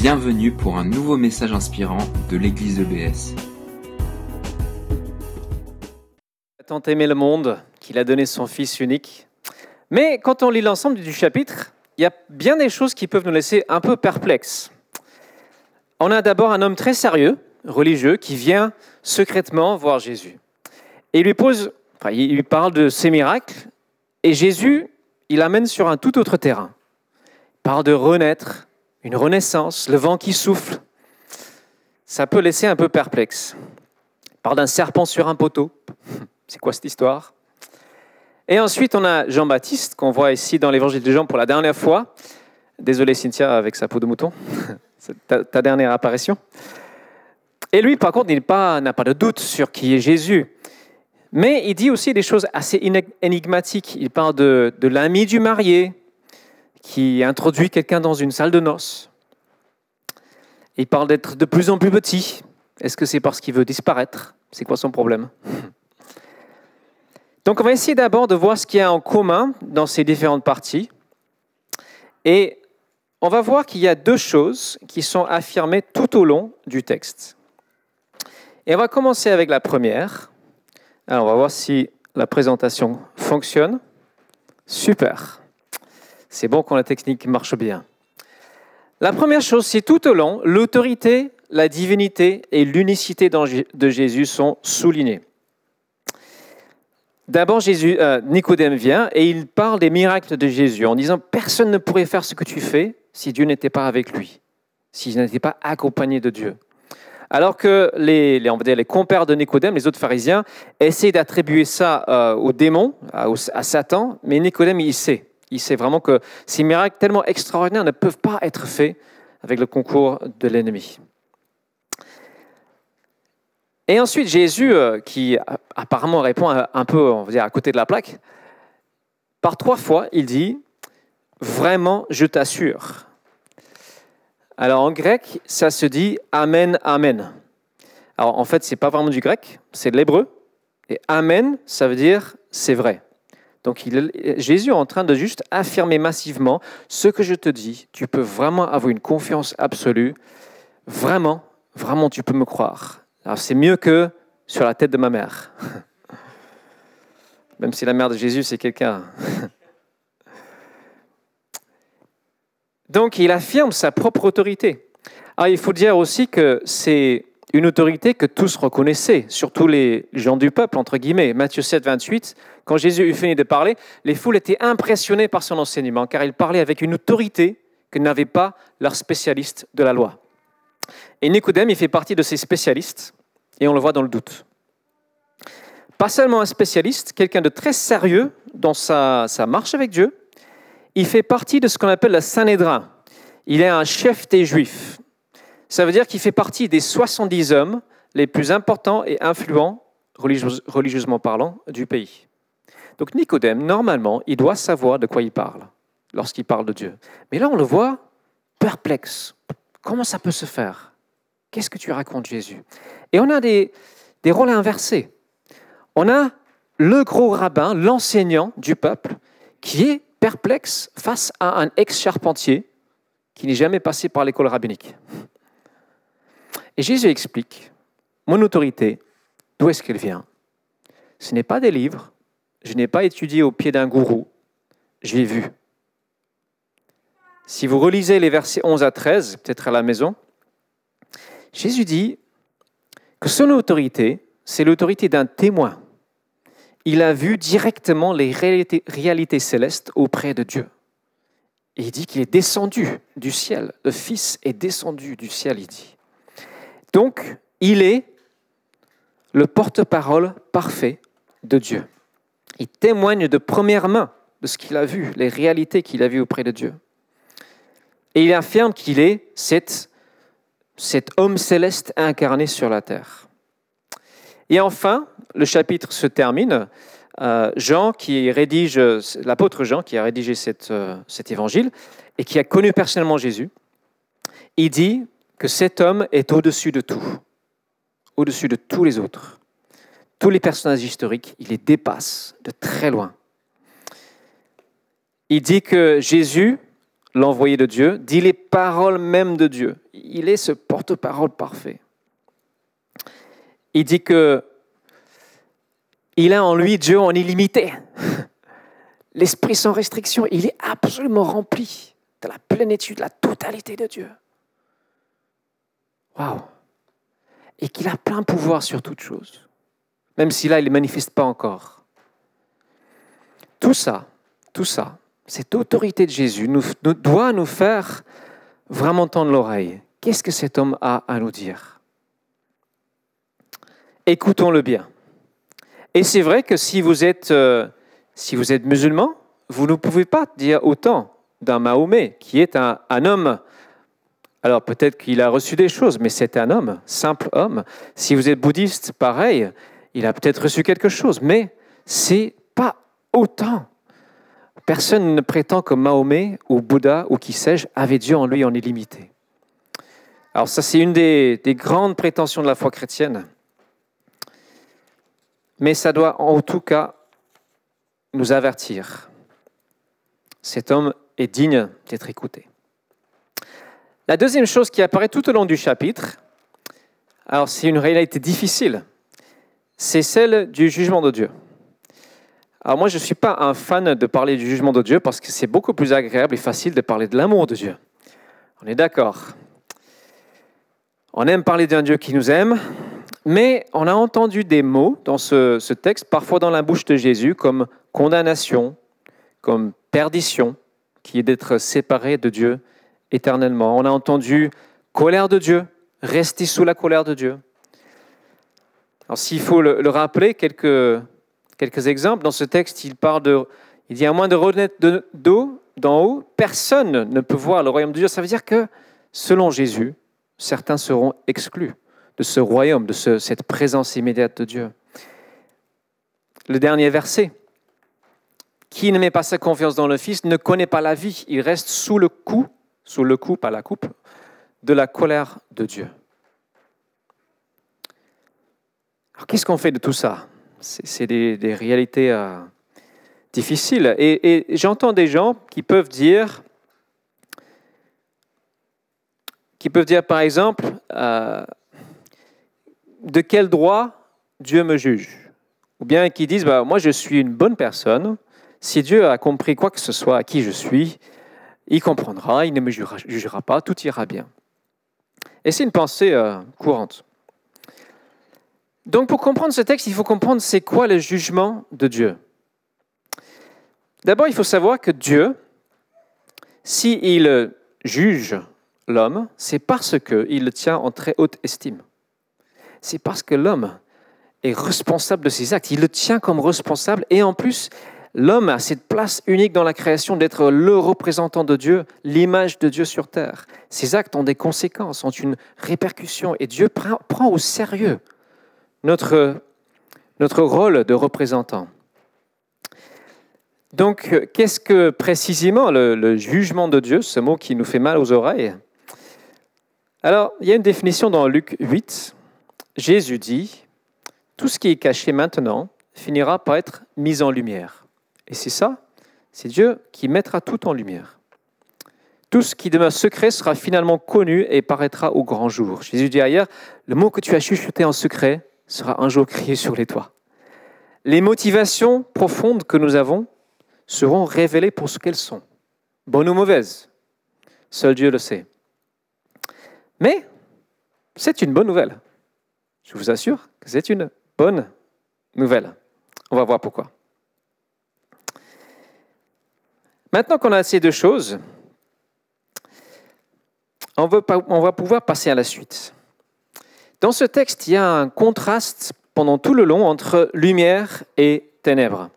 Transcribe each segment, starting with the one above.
Bienvenue pour un nouveau message inspirant de l'église EBS. tant aimé le monde qu'il a donné son Fils unique. Mais quand on lit l'ensemble du chapitre, il y a bien des choses qui peuvent nous laisser un peu perplexes. On a d'abord un homme très sérieux, religieux, qui vient secrètement voir Jésus. Et il lui pose, enfin, il lui parle de ses miracles, et Jésus, il amène sur un tout autre terrain. Il parle de renaître, une renaissance, le vent qui souffle. Ça peut laisser un peu perplexe. Il parle d'un serpent sur un poteau. C'est quoi cette histoire? Et ensuite, on a Jean-Baptiste, qu'on voit ici dans l'évangile de Jean pour la dernière fois. Désolé Cynthia avec sa peau de mouton, c'est ta, ta dernière apparition. Et lui, par contre, il n'a pas, de doute sur qui est Jésus. Mais il dit aussi des choses assez énigmatiques. Il parle de l'ami du marié qui introduit quelqu'un dans une salle de noces. Il parle d'être de plus en plus petit. Est-ce que c'est parce qu'il veut disparaître? C'est quoi son problème? Donc on va essayer d'abord de voir ce qu'il y a en commun dans ces différentes parties. Et on va voir qu'il y a deux choses qui sont affirmées tout au long du texte. Et on va commencer avec la première. Alors on va voir si la présentation fonctionne. Super. C'est bon quand la technique marche bien. La première chose, c'est tout au long, l'autorité, la divinité et l'unicité de Jésus sont soulignées. D'abord, Jésus, euh, Nicodème vient et il parle des miracles de Jésus en disant personne ne pourrait faire ce que tu fais si Dieu n'était pas avec lui, s'il n'était pas accompagné de Dieu. Alors que les, on va dire, les compères de Nicodème, les autres pharisiens, essaient d'attribuer ça euh, au démon, à, à, Satan, mais Nicodème, il sait. Il sait vraiment que ces miracles tellement extraordinaires ne peuvent pas être faits avec le concours de l'ennemi. Et ensuite, Jésus, euh, qui apparemment répond un peu, on va dire, à côté de la plaque, par trois fois, il dit Vraiment, je t'assure. Alors en grec, ça se dit Amen, Amen. Alors en fait, ce n'est pas vraiment du grec, c'est de l'hébreu. Et Amen, ça veut dire c'est vrai. Donc Jésus est en train de juste affirmer massivement ce que je te dis. Tu peux vraiment avoir une confiance absolue. Vraiment, vraiment, tu peux me croire. Alors c'est mieux que sur la tête de ma mère. Même si la mère de Jésus, c'est quelqu'un. Donc il affirme sa propre autorité. Alors il faut dire aussi que c'est une autorité que tous reconnaissaient, surtout les gens du peuple, entre guillemets. Matthieu 7, 28, quand Jésus eut fini de parler, les foules étaient impressionnées par son enseignement, car il parlait avec une autorité que n'avaient pas leurs spécialistes de la loi. Et Nicodème, il fait partie de ces spécialistes, et on le voit dans le doute. Pas seulement un spécialiste, quelqu'un de très sérieux dans sa, marche avec Dieu, il fait partie de ce qu'on appelle le Sanhédrin. Il est un chef des Juifs. Ça veut dire qu'il fait partie des 70 hommes les plus importants et influents, religieusement parlant, du pays. Donc Nicodème, normalement, il doit savoir de quoi il parle lorsqu'il parle de Dieu. Mais là, on le voit perplexe. Comment ça peut se faire? Qu'est-ce que tu racontes, Jésus? Et on a des, des rôles inversés. On a le gros rabbin, l'enseignant du peuple, qui est perplexe face à un ex-charpentier qui n'est jamais passé par l'école rabbinique. Et Jésus explique, mon autorité, d'où est-ce qu'elle vient? Ce n'est pas des livres, je n'ai pas étudié au pied d'un gourou, j'ai vu. Si vous relisez les versets 11 à 13, peut-être à la maison, Jésus dit que son autorité, c'est l'autorité d'un témoin. Il a vu directement les réalités, célestes auprès de Dieu. Il dit qu'il est descendu du ciel. Le Fils est descendu du ciel, il dit. Donc, il est le porte-parole parfait de Dieu. Il témoigne de première main de ce qu'il a vu, les réalités qu'il a vues auprès de Dieu. Et il affirme qu'il est cet homme céleste incarné sur la terre. Et enfin, le chapitre se termine. Euh, Jean, qui l'apôtre Jean, qui a rédigé euh, cet évangile et qui a connu personnellement Jésus, il dit que cet homme est au-dessus de tout, au-dessus de tous les autres. Tous les personnages historiques, il les dépasse de très loin. Il dit que Jésus l'envoyé de Dieu, dit les paroles même de Dieu. Il est ce porte-parole parfait. Il dit que il a en lui Dieu en illimité. L'esprit sans restriction, il est absolument rempli de la plénitude, de la totalité de Dieu. Waouh! Et qu'il a plein pouvoir sur toute chose, même si là, il ne manifeste pas encore. Tout ça, tout ça, cette autorité de Jésus nous, doit nous faire vraiment tendre l'oreille. Qu'est-ce que cet homme a à nous dire? Écoutons-le bien. Et c'est vrai que si vous êtes, euh, si vous êtes musulman, vous ne pouvez pas dire autant d'un Mahomet, qui est un homme. Alors peut-être qu'il a reçu des choses, mais c'est un homme, simple homme. Si vous êtes bouddhiste, pareil, il a peut-être reçu quelque chose, mais c'est pas autant. Personne ne prétend que Mahomet ou Bouddha ou qui sais-je avait Dieu en lui en illimité. Alors ça, c'est une des, des grandes prétentions de la foi chrétienne. Mais ça doit en tout cas nous avertir. Cet homme est digne d'être écouté. La deuxième chose qui apparaît tout au long du chapitre, alors c'est une réalité difficile, c'est celle du jugement de Dieu. Alors moi, je ne suis pas un fan de parler du jugement de Dieu parce que c'est beaucoup plus agréable et facile de parler de l'amour de Dieu. On est d'accord. On aime parler d'un Dieu qui nous aime, mais on a entendu des mots dans ce, texte, parfois dans la bouche de Jésus, comme condamnation, comme perdition, qui est d'être séparé de Dieu éternellement. On a entendu colère de Dieu, rester sous la colère de Dieu. Alors s'il faut le, rappeler, quelques, quelques exemples, dans ce texte, il parle de, il dit à moins de renaître d'eau d'en haut, personne ne peut voir le royaume de Dieu. Ça veut dire que, selon Jésus, certains seront exclus de ce royaume, de cette présence immédiate de Dieu. Le dernier verset. Qui ne met pas sa confiance dans le Fils ne connaît pas la vie. Il reste sous le coup, sous le coup, pas la coupe, de la colère de Dieu. Alors qu'est-ce qu'on fait de tout ça? C'est des, réalités euh, difficiles. Et, j'entends des gens qui peuvent dire, qui peuvent dire par exemple, euh, de quel droit Dieu me juge? Ou bien qui disent, bah, moi je suis une bonne personne, si Dieu a compris quoi que ce soit à qui je suis, il comprendra, il ne me jugera, pas, tout ira bien. Et c'est une pensée euh, courante. Donc pour comprendre ce texte, il faut comprendre c'est quoi le jugement de Dieu. D'abord, il faut savoir que Dieu, s'il juge l'homme, c'est parce qu'il le tient en très haute estime c'est parce que l'homme est responsable de ses actes. Il le tient comme responsable et en plus, l'homme a cette place unique dans la création d'être le représentant de Dieu, l'image de Dieu sur terre. Ses actes ont des conséquences, ont une répercussion et Dieu prend au sérieux notre, notre rôle de représentant. Donc, qu'est-ce que précisément le, le, jugement de Dieu, ce mot qui nous fait mal aux oreilles? Alors, il y a une définition dans Luc 8, Jésus dit, tout ce qui est caché maintenant finira par être mis en lumière. Et c'est ça, c'est Dieu qui mettra tout en lumière. Tout ce qui demeure secret sera finalement connu et paraîtra au grand jour. Jésus dit ailleurs, le mot que tu as chuchoté en secret sera un jour crié sur les toits. Les motivations profondes que nous avons seront révélées pour ce qu'elles sont, bonnes ou mauvaises. Seul Dieu le sait. Mais c'est une bonne nouvelle. Je vous assure que c'est une bonne nouvelle. On va voir pourquoi. Maintenant qu'on a ces deux choses, on, va pouvoir passer à la suite. Dans ce texte, il y a un contraste pendant tout le long entre lumière et ténèbres.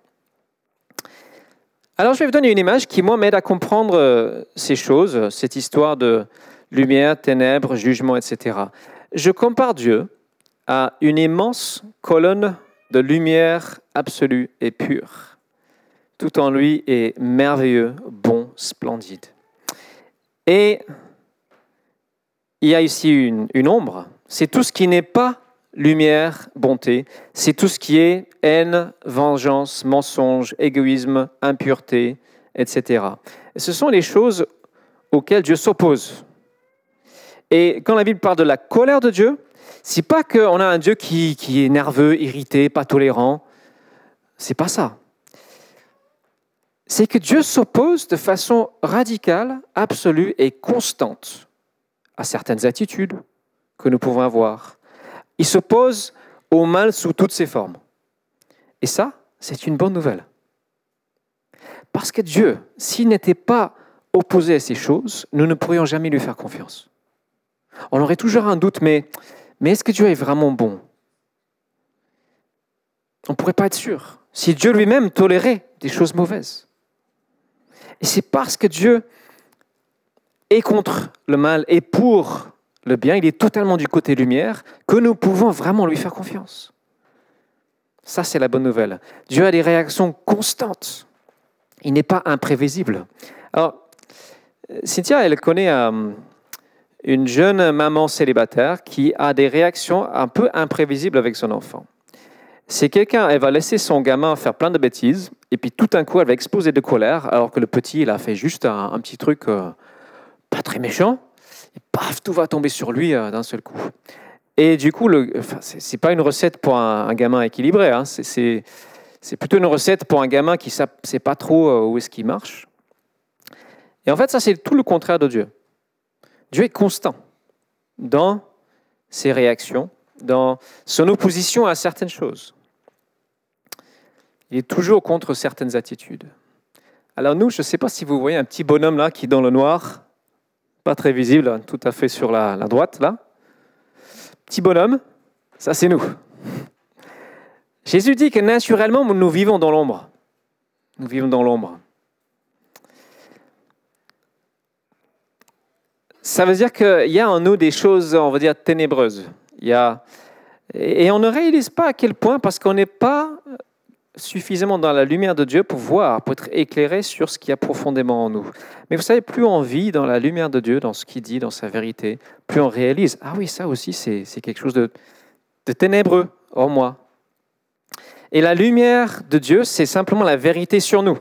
Alors je vais vous donner une image qui, moi, m'aide à comprendre euh, ces choses, cette histoire de lumière, ténèbres, jugement, etc. Je compare Dieu à une immense colonne de lumière absolue et pure. Tout en lui est merveilleux, bon, splendide. Et il y a ici une, ombre. C'est tout ce qui n'est pas lumière, bonté. C'est tout ce qui est haine, vengeance, mensonge, égoïsme, impureté, etc. Et ce sont les choses auquel Dieu s'oppose. Et quand la Bible parle de la colère de Dieu, c'est pas qu'on a un Dieu qui, qui est nerveux, irrité, pas tolérant. C'est pas ça. C'est que Dieu s'oppose de façon radicale, absolue et constante à certaines attitudes que nous pouvons avoir. Il s'oppose au mal sous toutes ses formes. Et ça, c'est une bonne nouvelle. Parce que Dieu, s'il n'était pas opposé à ces choses, nous ne pourrions jamais lui faire confiance. On aurait toujours un doute, mais, est-ce que Dieu est vraiment bon? On ne pourrait pas être sûr. Si Dieu lui-même tolérait des choses mauvaises. Et c'est parce que Dieu est contre le mal et pour le bien, il est totalement du côté lumière, que nous pouvons vraiment lui faire confiance. Ça, c'est la bonne nouvelle. Dieu a des réactions constantes. Il n'est pas imprévisible. Alors, Cynthia, elle connaît euh, une jeune maman célibataire qui a des réactions un peu imprévisibles avec son enfant. C'est quelqu'un, elle va laisser son gamin faire plein de bêtises, et puis tout d'un coup, elle va exploser de colère, alors que le petit, il a fait juste un, petit truc euh, pas très méchant, et paf, tout va tomber sur lui euh, d'un seul coup. Et du coup, enfin, ce n'est pas une recette pour un, gamin équilibré, hein, c'est plutôt une recette pour un gamin qui ne sait pas trop où est-ce qu'il marche. Et en fait, ça, c'est tout le contraire de Dieu. Dieu est constant dans ses réactions, dans son opposition à certaines choses. Il est toujours contre certaines attitudes. Alors nous, je ne sais pas si vous voyez un petit bonhomme là qui est dans le noir, pas très visible, tout à fait sur la, la droite là. Petit bonhomme, ça c'est nous. Jésus dit que naturellement, nous vivons dans l'ombre. Nous vivons dans l'ombre. ça veut dire qu'il y a en nous des choses, on va dire, ténébreuses. Il y a... Et on ne réalise pas à quel point, parce qu'on n'est pas suffisamment dans la lumière de Dieu pour voir, pour être éclairé sur ce qu'il y a profondément en nous. Mais vous savez, plus on vit dans la lumière de Dieu, dans ce qu'il dit, dans sa vérité, plus on réalise, ah oui, ça aussi, c'est quelque chose de, de ténébreux en moi. Et la lumière de Dieu, c'est simplement la vérité sur nous.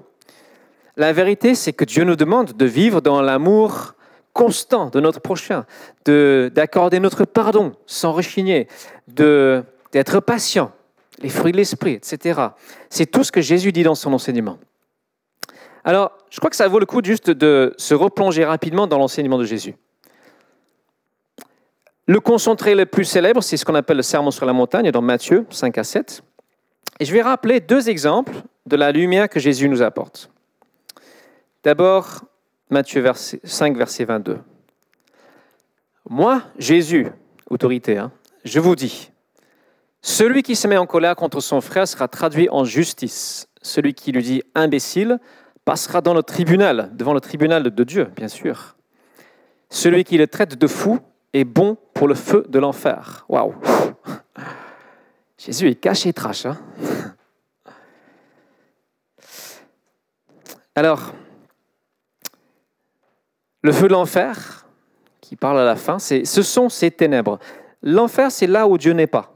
La vérité, c'est que Dieu nous demande de vivre dans l'amour constant de notre prochain, d'accorder notre pardon sans rechigner, d'être patient, les fruits de l'esprit, etc. C'est tout ce que Jésus dit dans son enseignement. Alors, je crois que ça vaut le coup juste de se replonger rapidement dans l'enseignement de Jésus. Le concentré le plus célèbre, c'est ce qu'on appelle le sermon sur la montagne dans Matthieu 5 à 7. Et je vais rappeler deux exemples de la lumière que Jésus nous apporte. D'abord, Matthieu 5, verset 22. Moi, Jésus, autorité, hein, je vous dis, celui qui se met en colère contre son frère sera traduit en justice. Celui qui lui dit imbécile passera dans le tribunal, devant le tribunal de Dieu, bien sûr. Celui qui le traite de fou est bon pour le feu de l'enfer. Waouh Jésus est caché trash. Hein Alors, le feu de l'enfer, qui parle à la fin, ce sont ces ténèbres. L'enfer, c'est là où Dieu n'est pas.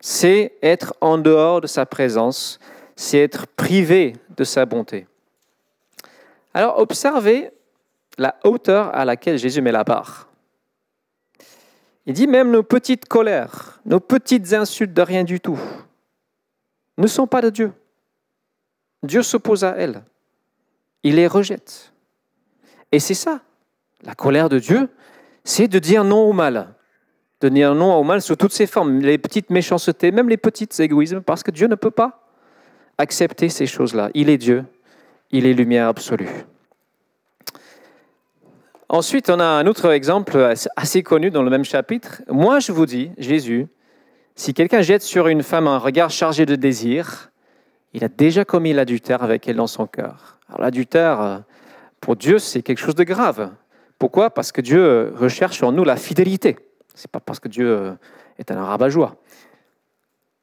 C'est être en dehors de sa présence, c'est être privé de sa bonté. Alors observez la hauteur à laquelle Jésus met la barre. Il dit même nos petites colères, nos petites insultes de rien du tout ne sont pas de Dieu. Dieu s'oppose à elles. Il les rejette. Et c'est ça, la colère de Dieu, c'est de dire non au mal. De dire non au mal sous toutes ses formes, les petites méchancetés, même les petits égoïsmes, parce que Dieu ne peut pas accepter ces choses-là. Il est Dieu, il est lumière absolue. Ensuite, on a un autre exemple assez connu dans le même chapitre. Moi, je vous dis, Jésus, si quelqu'un jette sur une femme un regard chargé de désir, il a déjà commis l'adultère avec elle dans son cœur. Alors l'adultère, pour Dieu, c'est quelque chose de grave. Pourquoi? Parce que Dieu recherche en nous la fidélité. Ce n'est pas parce que Dieu euh, est un rabat-joie.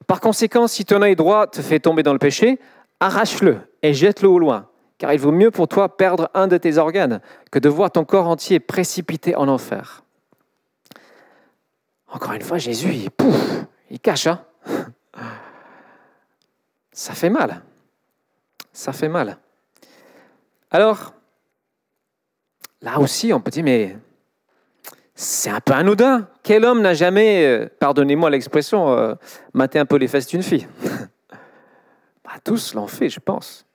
Par conséquent, si ton œil droit te fait tomber dans le péché, arrache-le et jette-le au loin, car il vaut mieux pour toi perdre un de tes organes que de voir ton corps entier précipité en enfer. Encore une fois, Jésus, il, pouf, il cache. Hein Ça fait mal. Ça fait mal. Alors, là aussi, on peut dire, mais c'est un peu anodin. Quel homme n'a jamais, euh, pardonnez-moi l'expression, euh, maté un peu les fesses d'une fille? Bah, Tous l'ont fait, je pense.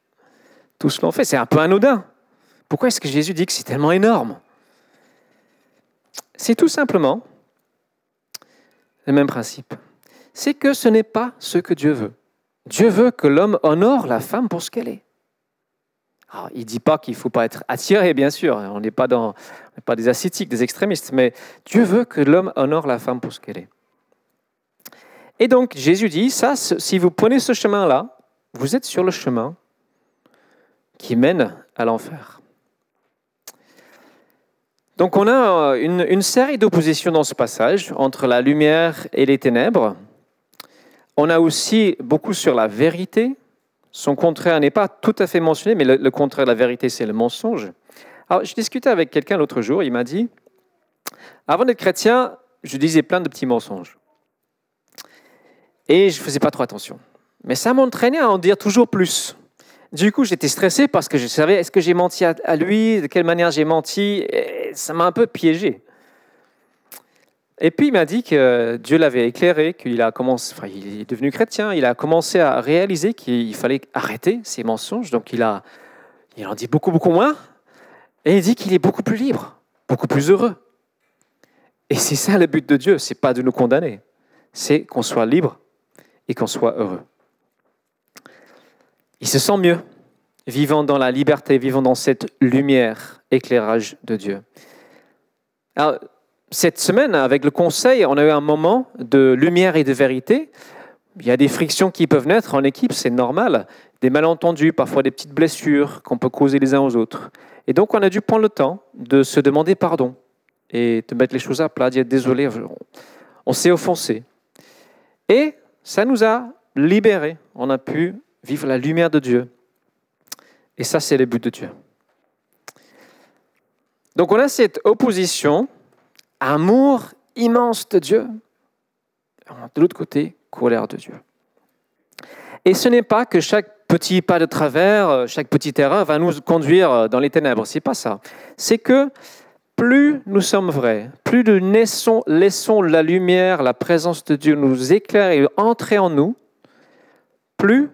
Tous l'ont fait. C'est un peu anodin. Pourquoi est-ce que Jésus dit que c'est tellement énorme? C'est tout simplement le même principe. C'est que ce n'est pas ce que Dieu veut. Dieu veut que l'homme honore la femme pour ce qu'elle est. il ne dit pas qu'il ne faut pas être attiré, bien sûr. On n'est pas, dans, pas des ascétiques, des extrémistes, mais Dieu veut que l'homme honore la femme pour ce qu'elle est. Et donc Jésus dit, ça, si vous prenez ce chemin-là, vous êtes sur le chemin qui mène à l'enfer. Donc on a une, une série d'oppositions dans ce passage entre la lumière et les ténèbres. On a aussi beaucoup sur la vérité. Son contraire n'est pas tout à fait mentionné, mais le, contraire de la vérité, c'est le mensonge. Alors, je discutais avec quelqu'un l'autre jour, il m'a dit, avant d'être chrétien, je disais plein de petits mensonges. Et je ne faisais pas trop attention. Mais ça m'entraînait à en dire toujours plus. Du coup, j'étais stressé parce que je savais, est-ce que j'ai menti à lui, de quelle manière j'ai menti? Ça m'a un peu piégé. Et puis il m'a dit que Dieu l'avait éclairé, qu'il a commencé, enfin, il est devenu chrétien, il a commencé à réaliser qu'il fallait arrêter ses mensonges, donc il, a, il en dit beaucoup, beaucoup moins, et il dit qu'il est beaucoup plus libre, beaucoup plus heureux. Et c'est ça le but de Dieu, c'est pas de nous condamner, c'est qu'on soit libre et qu'on soit heureux. Il se sent mieux, vivant dans la liberté, vivant dans cette lumière, éclairage de Dieu. Alors, cette semaine, avec le conseil, on a eu un moment de lumière et de vérité. Il y a des frictions qui peuvent naître en équipe, c'est normal. Des malentendus, parfois des petites blessures qu'on peut causer les uns aux autres. Et donc, on a dû prendre le temps de se demander pardon et de mettre les choses à plat, dire désolé, on s'est offensé. Et ça nous a libérés. On a pu vivre la lumière de Dieu. Et ça, c'est le but de Dieu. Donc, on a cette opposition amour immense de Dieu. De l'autre côté, colère de Dieu. Et ce n'est pas que chaque petit pas de travers, chaque petite erreur va nous conduire dans les ténèbres. C'est pas ça. C'est que plus nous sommes vrais, plus nous laissons, laissons la lumière, la présence de Dieu nous éclairer et entrer en nous, plus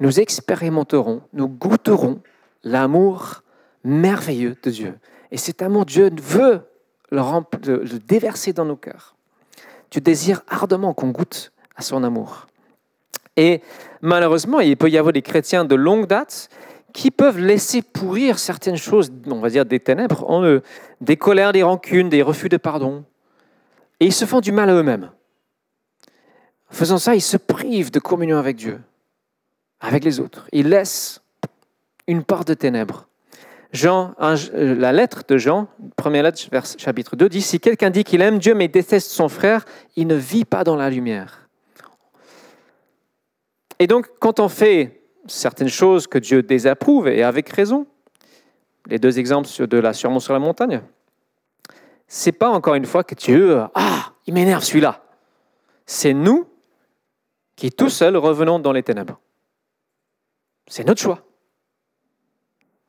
nous expérimenterons, nous goûterons l'amour merveilleux de Dieu. Et cet amour, Dieu veut le, déverser dans nos cœurs. Tu désires ardemment qu'on goûte à son amour. Et malheureusement, il peut y avoir des chrétiens de longue date qui peuvent laisser pourrir certaines choses, on va dire des ténèbres, en eux, des colères, des rancunes, des refus de pardon. Et ils se font du mal à eux-mêmes. Faisant ça, ils se privent de communion avec Dieu, avec les autres. Ils laissent une part de ténèbres. Jean, euh, la lettre de Jean, première lettre, chapitre 2, dit, si quelqu'un dit qu'il aime Dieu mais déteste son frère, il ne vit pas dans la lumière. Et donc, quand on fait certaines choses que Dieu désapprouve, et avec raison, les deux exemples de la surmont sur la montagne, c'est pas encore une fois que Dieu, ah, il m'énerve celui-là. C'est nous qui tout seuls revenons dans les ténèbres. C'est notre choix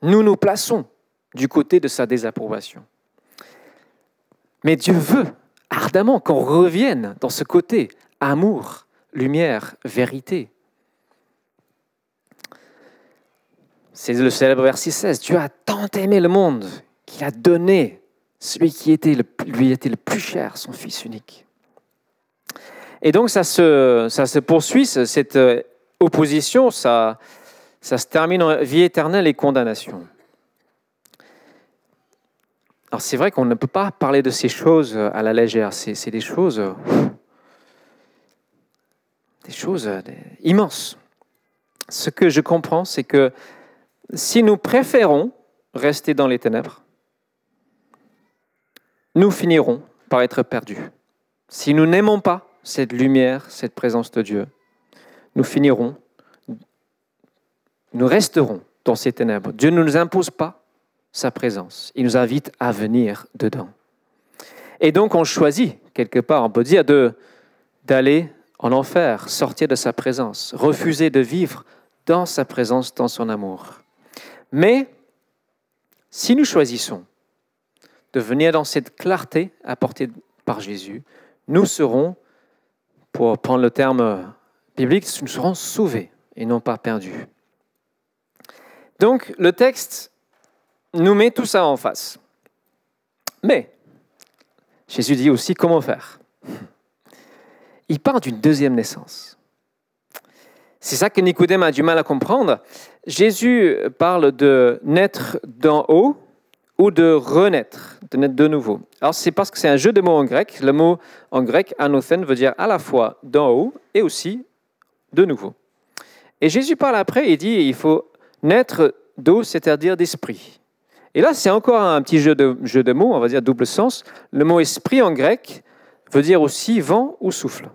nous nous plaçons du côté de sa désapprobation. Mais Dieu veut ardemment qu'on revienne dans ce côté amour, lumière, vérité. C'est le célèbre verset 16. Dieu a tant aimé le monde qu'il a donné celui qui était le, lui était le plus cher, son Fils unique. Et donc ça se, ça se poursuit, cette euh, opposition, ça, ça se termine en vie éternelle et condamnation. Alors c'est vrai qu'on ne peut pas parler de ces choses à la légère, c'est des choses, des choses immenses. Ce que je comprends, c'est que si nous préférons rester dans les ténèbres, nous finirons par être perdus. Si nous n'aimons pas cette lumière, cette présence de Dieu, nous finirons nous resterons dans ces ténèbres. Dieu ne nous impose pas sa présence. Il nous invite à venir dedans. Et donc on choisit, quelque part, on peut dire, d'aller en enfer, sortir de sa présence, refuser de vivre dans sa présence, dans son amour. Mais si nous choisissons de venir dans cette clarté apportée par Jésus, nous serons, pour prendre le terme biblique, nous serons sauvés et non pas perdus. Donc le texte nous met tout ça en face. Mais Jésus dit aussi comment faire. Il parle d'une deuxième naissance. C'est ça que Nicodème a du mal à comprendre. Jésus parle de naître d'en haut ou de renaître, de naître de nouveau. Alors c'est parce que c'est un jeu de mots en grec. Le mot en grec anothen veut dire à la fois d'en haut et aussi de nouveau. Et Jésus parle après, il dit il faut naître d'eau, c'est-à-dire d'esprit. Et là, c'est encore un petit jeu de, jeu de mots, on va dire double sens. Le mot esprit en grec veut dire aussi vent ou souffle.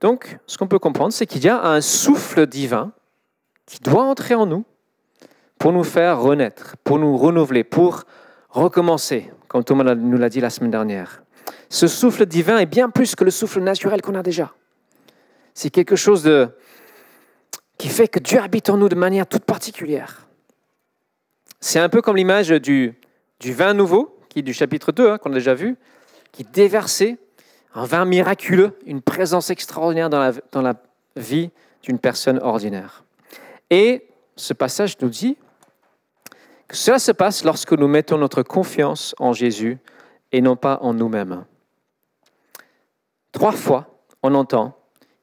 Donc, ce qu'on peut comprendre, c'est qu'il y a un souffle divin qui doit entrer en nous pour nous faire renaître, pour nous renouveler, pour recommencer, comme Thomas nous l'a dit la semaine dernière. Ce souffle divin est bien plus que le souffle naturel qu'on a déjà. C'est quelque chose de, qui fait que Dieu habite en nous de manière toute particulière. C'est un peu comme l'image du, vin nouveau, qui est du chapitre 2, hein, qu'on a déjà vu, qui déversait un vin miraculeux, une présence extraordinaire dans la vie d'une personne ordinaire. Et ce passage nous dit que cela se passe lorsque nous mettons notre confiance en Jésus et non pas en nous-mêmes. Trois fois, on entend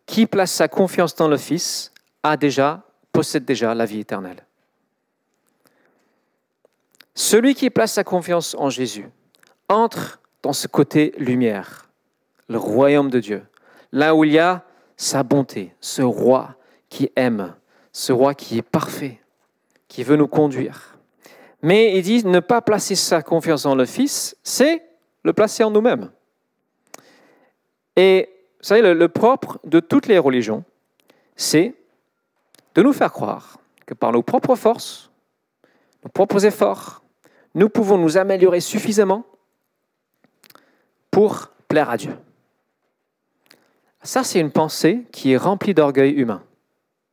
qui place sa confiance dans le Fils a déjà, possède déjà la vie éternelle. Celui qui place sa confiance en Jésus entre dans ce côté lumière, le royaume de Dieu, là où il y a sa bonté, ce roi qui aime, ce roi qui est parfait, qui veut nous conduire. Mais il dit ne pas placer sa confiance en le Fils, c'est le placer en nous-mêmes. Et vous savez, le, le propre de toutes les religions, c'est de nous faire croire que par nos propres forces, nos propres efforts, nous pouvons nous améliorer suffisamment pour plaire à Dieu. Ça, c'est une pensée qui est remplie d'orgueil humain.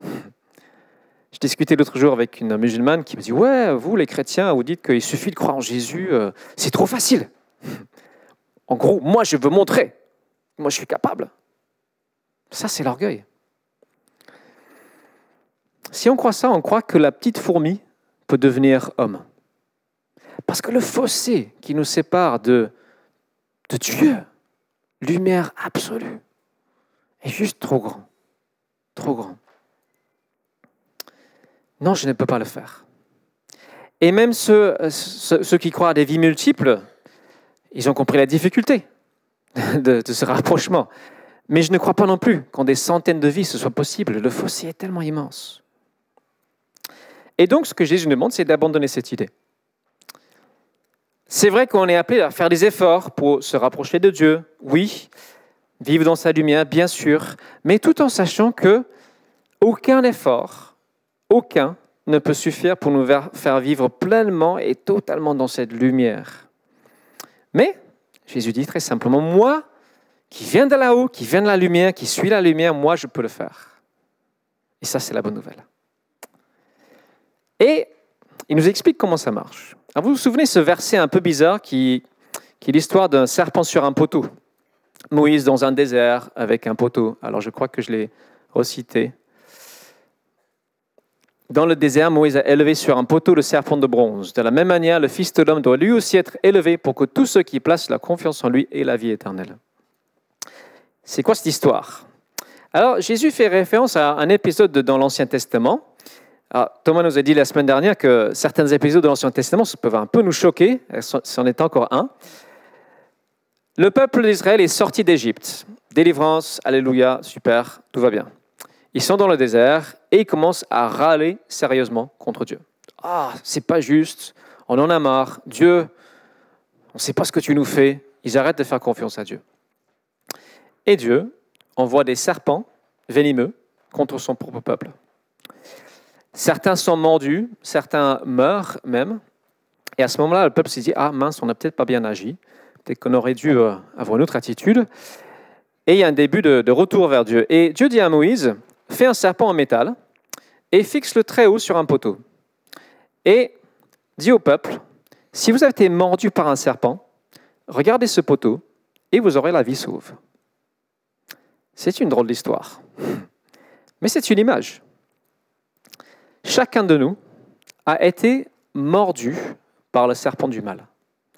Je discutais l'autre jour avec une musulmane qui me dit Ouais, vous les chrétiens, vous dites qu'il suffit de croire en Jésus, euh, c'est trop facile. En gros, moi je veux montrer, moi je suis capable. Ça, c'est l'orgueil. Si on croit ça, on croit que la petite fourmi peut devenir homme. Parce que le fossé qui nous sépare de, Dieu, lumière absolue, est juste trop grand. Trop grand. Non, je ne peux pas le faire. Et même ceux, qui croient à des vies multiples, ils ont compris la difficulté de ce rapprochement. Mais je ne crois pas non plus qu'en des centaines de vies ce soit possible. Le fossé est tellement immense. Et donc, ce que Jésus demande, c'est d'abandonner cette idée. C'est vrai qu'on est appelé à faire des efforts pour se rapprocher de Dieu, oui, vivre dans sa lumière, bien sûr, mais tout en sachant que aucun effort, aucun, ne peut suffire pour nous faire vivre pleinement et totalement dans cette lumière. Mais Jésus dit très simplement, moi, qui viens de là-haut, qui viens de la lumière, qui suis la lumière, moi, je peux le faire. Et ça, c'est la bonne nouvelle. Et il nous explique comment ça marche. vous vous souvenez ce verset un peu bizarre qui, qui est l'histoire d'un serpent sur un poteau. Moïse dans un désert avec un poteau. Alors je crois que je l'ai recité. Dans le désert, Moïse a élevé sur un poteau le serpent de bronze. De la même manière, le Fils de l'homme doit lui aussi être élevé pour que tous ceux qui placent la confiance en lui aient la vie éternelle. C'est quoi cette histoire? Alors Jésus fait référence à un épisode dans l'Ancien Testament ah, Thomas nous a dit la semaine dernière que certains épisodes de l'Ancien Testament peuvent un peu nous choquer, c'en est encore un. Le peuple d'Israël est sorti d'Égypte. Délivrance, alléluia, super, tout va bien. Ils sont dans le désert et ils commencent à râler sérieusement contre Dieu. Ah, c'est pas juste, on en a marre, Dieu, on ne sait pas ce que tu nous fais. Ils arrêtent de faire confiance à Dieu. Et Dieu envoie des serpents venimeux contre son propre peuple. Certains sont mordus, certains meurent même. Et à ce moment-là, le peuple s'est dit, ah mince, on n'a peut-être pas bien agi, peut-être qu'on aurait dû euh, avoir une autre attitude. Et il y a un début de, retour vers Dieu. Et Dieu dit à Moïse, fais un serpent en métal et fixe-le très haut sur un poteau. Et dit au peuple, Si vous avez été mordu par un serpent, regardez ce poteau et vous aurez la vie sauve. C'est une drôle d'histoire, mais c'est une image. Chacun de nous a été mordu par le serpent du mal,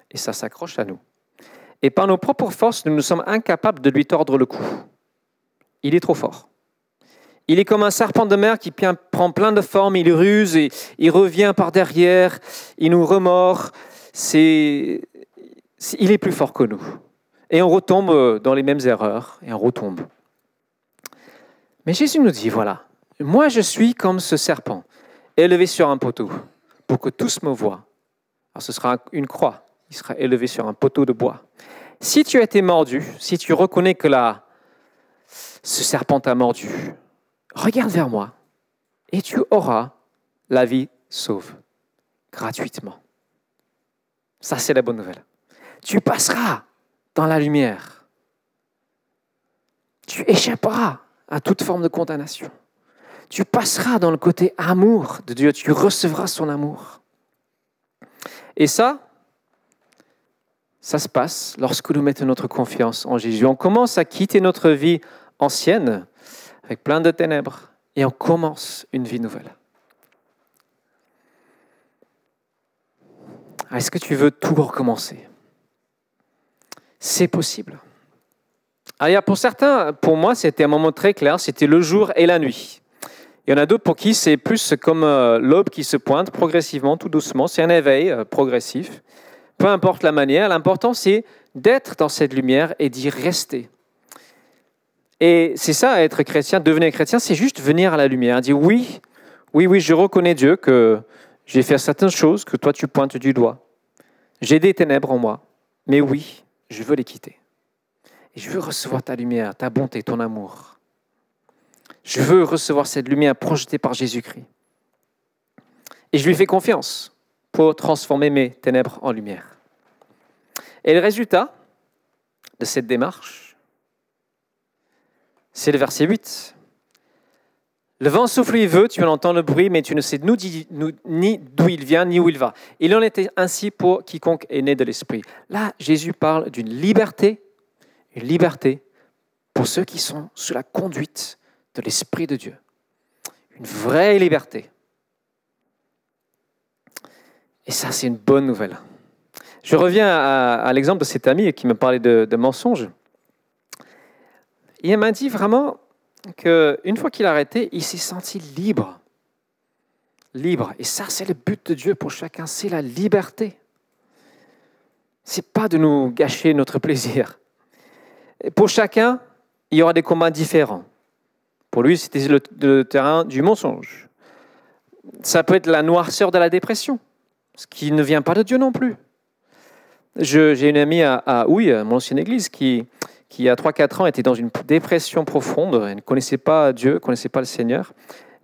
et ça s'accroche à nous. Et par nos propres forces, nous nous sommes incapables de lui tordre le cou. Il est trop fort. Il est comme un serpent de mer qui prend plein de formes, il ruse et il revient par derrière, il nous remord. C'est, il est plus fort que nous. Et on retombe dans les mêmes erreurs et on retombe. Mais Jésus nous dit, voilà, moi je suis comme ce serpent, élevé sur un poteau, pour que tous me voient. Alors ce sera une croix, il sera élevé sur un poteau de bois. Si tu as été mordu, si tu reconnais que là, ce serpent t'a mordu, regarde vers moi et tu auras la vie sauve, gratuitement. Ça, c'est la bonne nouvelle. Tu passeras dans la lumière. Tu échapperas à toute forme de condamnation. Tu passeras dans le côté amour de Dieu, tu recevras son amour. Et ça, ça se passe lorsque nous mettons notre confiance en Jésus. On commence à quitter notre vie ancienne avec plein de ténèbres et on commence une vie nouvelle. Est-ce que tu veux tout recommencer? C'est possible. Alors, pour certains, pour moi, c'était un moment très clair, c'était le jour et la nuit. Il y en a d'autres pour qui c'est plus comme euh, l'aube qui se pointe progressivement, tout doucement. C'est un éveil euh, progressif peu importe la manière, l'important c'est d'être dans cette lumière et d'y rester. Et c'est ça, être chrétien, devenir chrétien, c'est juste venir à la lumière, dire oui, oui, oui, je reconnais Dieu que j'ai fait certaines choses que toi tu pointes du doigt. J'ai des ténèbres en moi, mais oui, je veux les quitter. Et je veux recevoir ta lumière, ta bonté, ton amour. Je veux recevoir cette lumière projetée par Jésus-Christ. Et je lui fais confiance pour transformer mes ténèbres en lumière. Et le résultat de cette démarche, c'est le verset 8. Le vent souffle il veut, tu en entends le bruit, mais tu ne sais ni d'où il vient, ni où il va. Il en était ainsi pour quiconque est né de l'Esprit. Là, Jésus parle d'une liberté, une liberté pour ceux qui sont sous la conduite de l'Esprit de Dieu. Une vraie liberté. Et ça, c'est une bonne nouvelle. Je reviens à, l'exemple de cet ami qui me parlait de, mensonges. Il m'a dit vraiment qu'une fois qu'il a arrêté, il s'est senti libre. Libre. Et ça, c'est le but de Dieu pour chacun, c'est la liberté. C'est pas de nous gâcher notre plaisir. pour chacun, il y aura des combats différents. Pour lui, c'était le terrain du mensonge. Ça peut être la noirceur de la dépression ce qui ne vient pas de Dieu non plus. J'ai une amie à, à Houille, mon ancienne église, qui, qui a 3-4 ans était dans une dépression profonde. Elle ne connaissait pas Dieu, ne connaissait pas le Seigneur.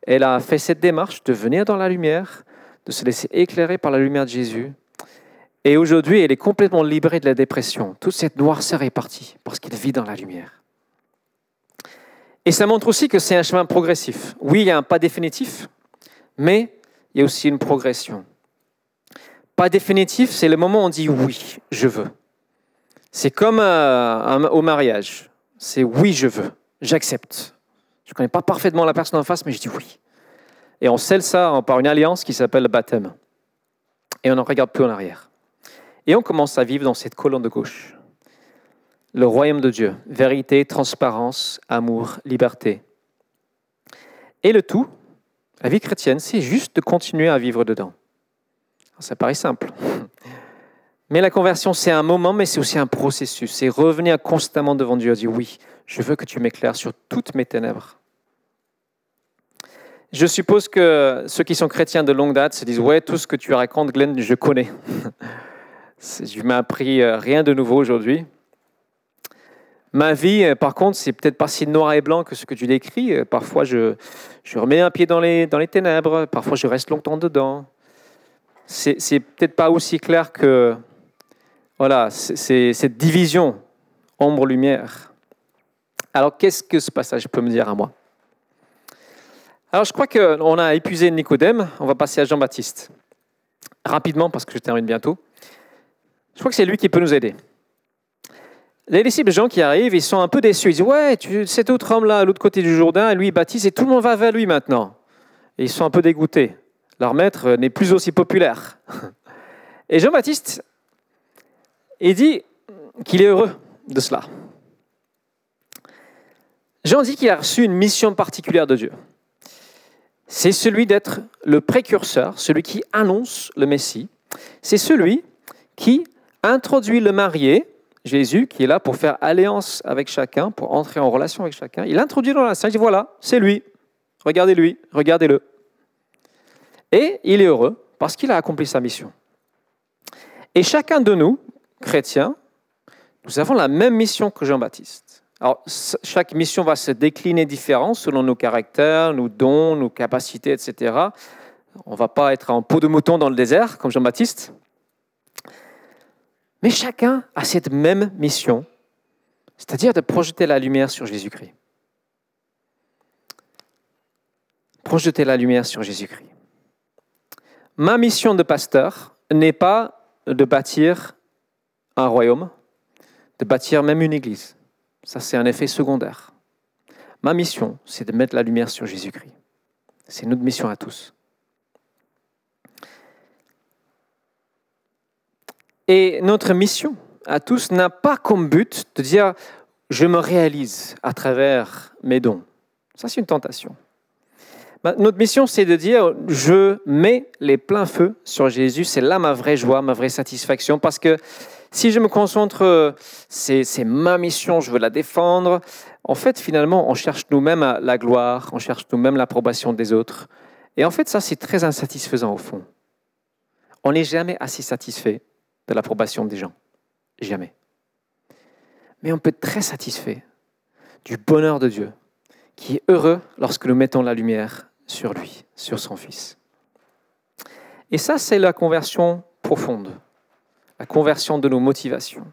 Elle a fait cette démarche de venir dans la lumière, de se laisser éclairer par la lumière de Jésus. Et aujourd'hui, elle est complètement libérée de la dépression. Toute cette noirceur est partie parce qu'elle vit dans la lumière. Et ça montre aussi que c'est un chemin progressif. Oui, il y a un pas définitif, mais il y a aussi une progression. Pas définitif, c'est le moment où on dit oui, je veux. C'est comme euh, au mariage. C'est oui, je veux, j'accepte. Je ne connais pas parfaitement la personne en face, mais je dis oui. Et on scelle ça par une alliance qui s'appelle le baptême. Et on n'en regarde plus en arrière. Et on commence à vivre dans cette colonne de gauche. Le royaume de Dieu, vérité, transparence, amour, liberté. Et le tout, la vie chrétienne, c'est juste de continuer à vivre dedans. Ça paraît simple. Mais la conversion, c'est un moment, mais c'est aussi un processus. C'est revenir constamment devant Dieu et dire oui, je veux que tu m'éclaires sur toutes mes ténèbres. Je suppose que ceux qui sont chrétiens de longue date se disent ouais, tout ce que tu racontes, Glenn, je connais. je m'ai appris euh, rien de nouveau aujourd'hui. Ma vie, euh, par contre, c'est peut-être pas si noir et blanc que ce que tu décris. Euh, parfois, je, remets un pied dans les, ténèbres. Parfois, je reste longtemps dedans c'est peut-être pas aussi clair que voilà, c'est cette division ombre-lumière. Alors, qu'est-ce que ce passage peut me dire à moi? Alors, je crois qu'on a épuisé Nicodème. On va passer à Jean-Baptiste. Rapidement, parce que je termine bientôt. Je crois que c'est lui qui peut nous aider. Les disciples Jean qui arrivent, ils sont un peu déçus. Ils disent Ouais, cet autre homme-là, à l'autre côté du Jourdain, lui, il baptise et tout le monde va vers lui maintenant. Et ils sont un peu dégoûtés. Leur maître n'est plus aussi populaire. Et Jean-Baptiste, il dit qu'il est heureux de cela. Jean dit qu'il a reçu une mission particulière de Dieu. C'est celui d'être le précurseur, celui qui annonce le Messie. C'est celui qui introduit le marié, Jésus, qui est là pour faire alliance avec chacun, pour entrer en relation avec chacun. Il introduit dans la scène, il dit voilà, c'est lui, regardez-lui, regardez-le. Et il est heureux parce qu'il a accompli sa mission. Et chacun de nous, chrétiens, nous avons la même mission que Jean-Baptiste. Alors, chaque mission va se décliner différent selon nos caractères, nos dons, nos capacités, etc. On ne va pas être en peau de mouton dans le désert comme Jean-Baptiste. Mais chacun a cette même mission, c'est-à-dire de projeter la lumière sur Jésus-Christ. Projeter la lumière sur Jésus-Christ. Ma mission de pasteur n'est pas de bâtir un royaume, de bâtir même une église. Ça, c'est un effet secondaire. Ma mission, c'est de mettre la lumière sur Jésus-Christ. C'est notre mission à tous. Et notre mission à tous n'a pas comme but de dire je me réalise à travers mes dons. Ça, c'est une tentation. Bah, notre mission, c'est de dire je mets les pleins feux sur Jésus. C'est là ma vraie joie, ma vraie satisfaction. Parce que si je me concentre, c'est ma mission, je veux la défendre. En fait, finalement, on cherche nous-mêmes la gloire, on cherche nous-mêmes l'approbation des autres. Et en fait, ça, c'est très insatisfaisant au fond. On n'est jamais assez satisfait de l'approbation des gens. Jamais. Mais on peut être très satisfait du bonheur de Dieu, qui est heureux lorsque nous mettons la lumière sur lui, sur son Fils. Et ça, c'est la conversion profonde, la conversion de nos motivations.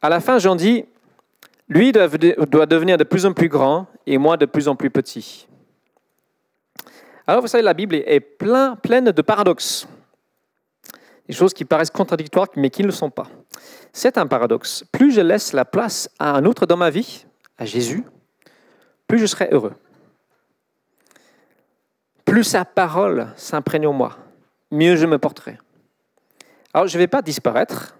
À la fin, Jean dit, lui doit devenir de plus en plus grand et moi de plus en plus petit. Alors, vous savez, la Bible est plein, pleine de paradoxes des choses qui paraissent contradictoires, mais qui ne le sont pas. C'est un paradoxe. Plus je laisse la place à un autre dans ma vie, à Jésus, plus je serai heureux. Plus sa parole s'imprègne en moi, mieux je me porterai. Alors je ne vais pas disparaître,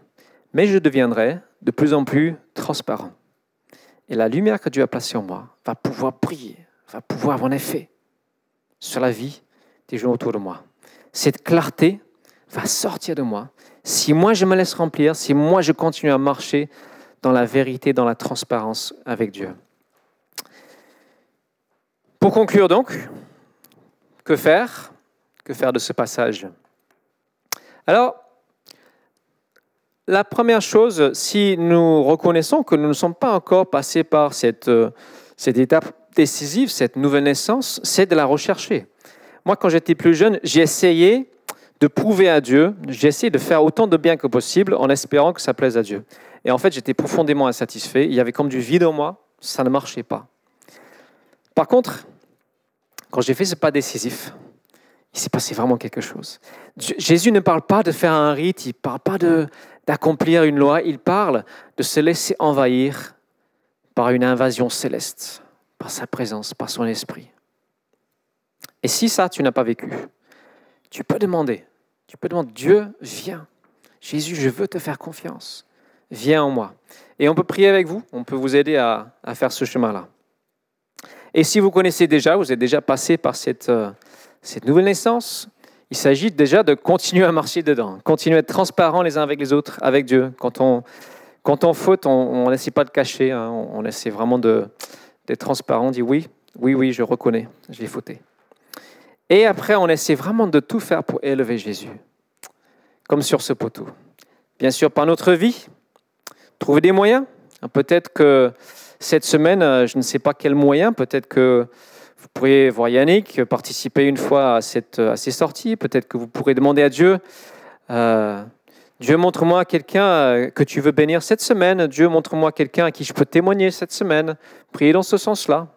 mais je deviendrai de plus en plus transparent. Et la lumière que Dieu a placée en moi va pouvoir briller, va pouvoir avoir un effet sur la vie des gens autour de moi. Cette clarté va sortir de moi. Si moi je me laisse remplir, si moi je continue à marcher dans la vérité, dans la transparence avec Dieu. Pour conclure donc, que faire? Que faire de ce passage? Alors, la première chose, si nous reconnaissons que nous ne sommes pas encore passés par cette, euh, cette étape décisive, cette nouvelle naissance, c'est de la rechercher. Moi, quand j'étais plus jeune, j'ai essayé de prouver à Dieu, j'ai essayé de faire autant de bien que possible en espérant que ça plaise à Dieu. Et en fait, j'étais profondément insatisfait. Il y avait comme du vide en moi, ça ne marchait pas. Par contre, quand j'ai fait ce pas décisif, il s'est passé vraiment quelque chose. Jésus ne parle pas de faire un rite, il ne parle pas d'accomplir une loi, il parle de se laisser envahir par une invasion céleste, par sa présence, par son esprit. Et si ça, tu n'as pas vécu, tu peux demander, tu peux demander, Dieu, viens. Jésus, je veux te faire confiance. Viens en moi. Et on peut prier avec vous, on peut vous aider à, faire ce chemin-là. Et si vous connaissez déjà, vous êtes déjà passé par cette, euh, cette nouvelle naissance, il s'agit déjà de continuer à marcher dedans, continuer à être transparent les uns avec les autres, avec Dieu. Quand on, quand on faute, on n'essaie pas de cacher, hein. on essaie vraiment d'être transparent, on dit oui, oui, oui, je reconnais, j'ai fauté. Et après, on essaie vraiment de tout faire pour élever Jésus, comme sur ce poteau. Bien sûr, par notre vie, trouver des moyens. Peut-être que cette semaine, euh, je ne sais pas quel moyen, peut-être que vous pourriez voir Yannick participer une fois à, cette, à ces sorties. Peut-être que vous pourrez demander à Dieu, euh, Dieu montre-moi quelqu'un euh, que tu veux bénir cette semaine. Dieu montre-moi quelqu'un à qui je peux témoigner cette semaine. Priez dans ce sens-là.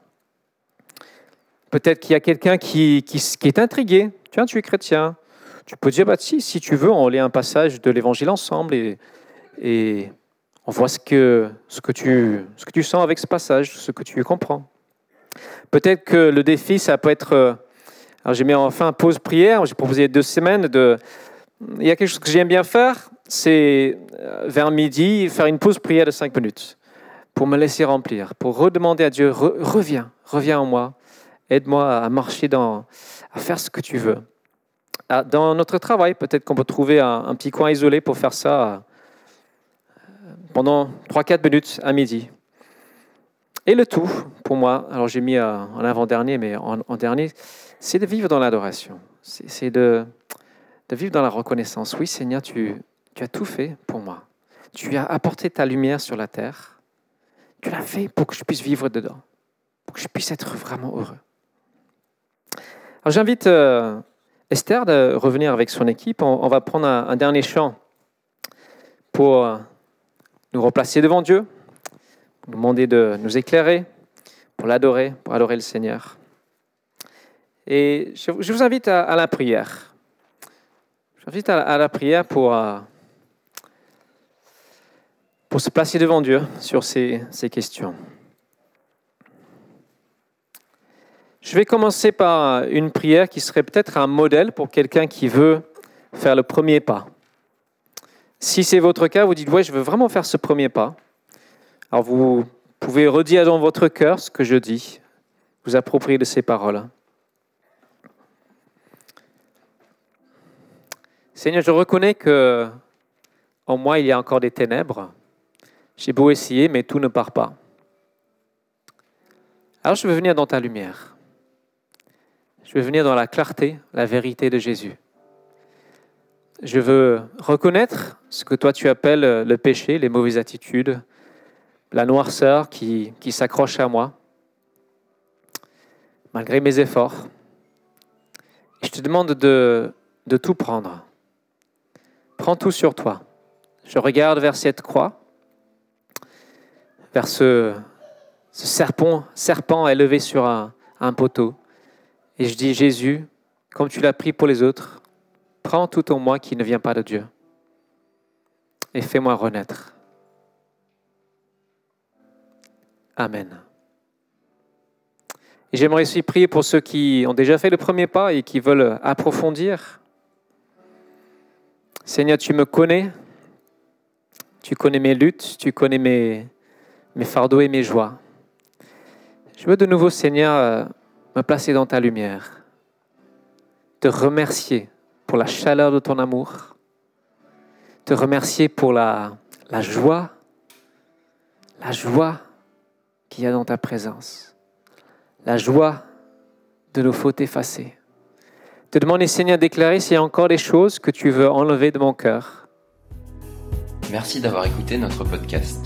Peut-être qu'il y a quelqu'un qui, qui, est intrigué. Tiens, tu es chrétien. Tu peux dire, bah, si, si tu veux, on lit un passage de l'évangile ensemble et, on voit ce que, ce, que tu, ce que tu sens avec ce passage, ce que tu comprends. Peut-être que le défi, ça peut être... euh, Alors j'ai mis enfin pause prière, j'ai proposé deux semaines de... Il y a quelque chose que j'aime bien faire, c'est euh, vers midi, faire une pause prière de cinq minutes pour me laisser remplir, pour redemander à Dieu, Re- reviens, reviens en moi, aide-moi à marcher dans, à faire ce que tu veux. Ah, Dans notre travail, peut-être qu'on peut trouver un, petit coin isolé pour faire ça euh, pendant 3-4 minutes à midi. Et le tout, pour moi, alors j'ai mis euh, en avant-dernier, mais en, dernier, c'est de vivre dans l'adoration. C'est de, vivre dans la reconnaissance. Oui, Seigneur, tu as tout fait pour moi. Tu as apporté ta lumière sur la terre. Tu l'as fait pour que je puisse vivre dedans, pour que je puisse être vraiment heureux. Alors j'invite euh, Esther de revenir avec son équipe. On, va prendre un, dernier chant pour euh, nous replacer devant Dieu, nous demander de nous éclairer, pour l'adorer, pour adorer le Seigneur. Et je, vous invite à, la prière. Je vous invite à, à la prière pour, euh, pour se placer devant Dieu sur ces, ces questions. Je vais commencer par une prière qui serait peut-être un modèle pour quelqu'un qui veut faire le premier pas. Si c'est votre cas, vous dites, ouais, je veux vraiment faire ce premier pas. Alors vous pouvez redire dans votre cœur ce que je dis, vous approprier de ces paroles. Seigneur, je reconnais que en moi il y a encore des ténèbres. J'ai beau essayer, mais tout ne part pas. Alors je veux venir dans ta lumière. Je veux venir dans la clarté, la vérité de Jésus. Je veux reconnaître ce que toi tu appelles le péché, les mauvaises attitudes, la noirceur qui, s'accroche à moi, malgré mes efforts. Je te demande de, tout prendre. Prends tout sur toi. Je regarde vers cette croix, vers ce, serpent, serpent élevé sur un poteau. Et je dis, Jésus, comme tu l'as pris pour les autres, prends tout en moi qui ne vient pas de Dieu et fais-moi renaître. Amen. J'aimerais aussi prier pour ceux qui ont déjà fait le premier pas et qui veulent approfondir. Seigneur, tu me connais. Tu connais mes luttes, tu connais mes, mes fardeaux et mes joies. Je veux de nouveau, Seigneur, me placer dans ta lumière, te remercier pour la chaleur de ton amour, te remercier pour la, joie, la joie qu'il y a dans ta présence, la joie de nos fautes effacées. Te demander, Seigneur, d'éclairer s'il y a encore des choses que tu veux enlever de mon cœur. Merci d'avoir écouté notre podcast.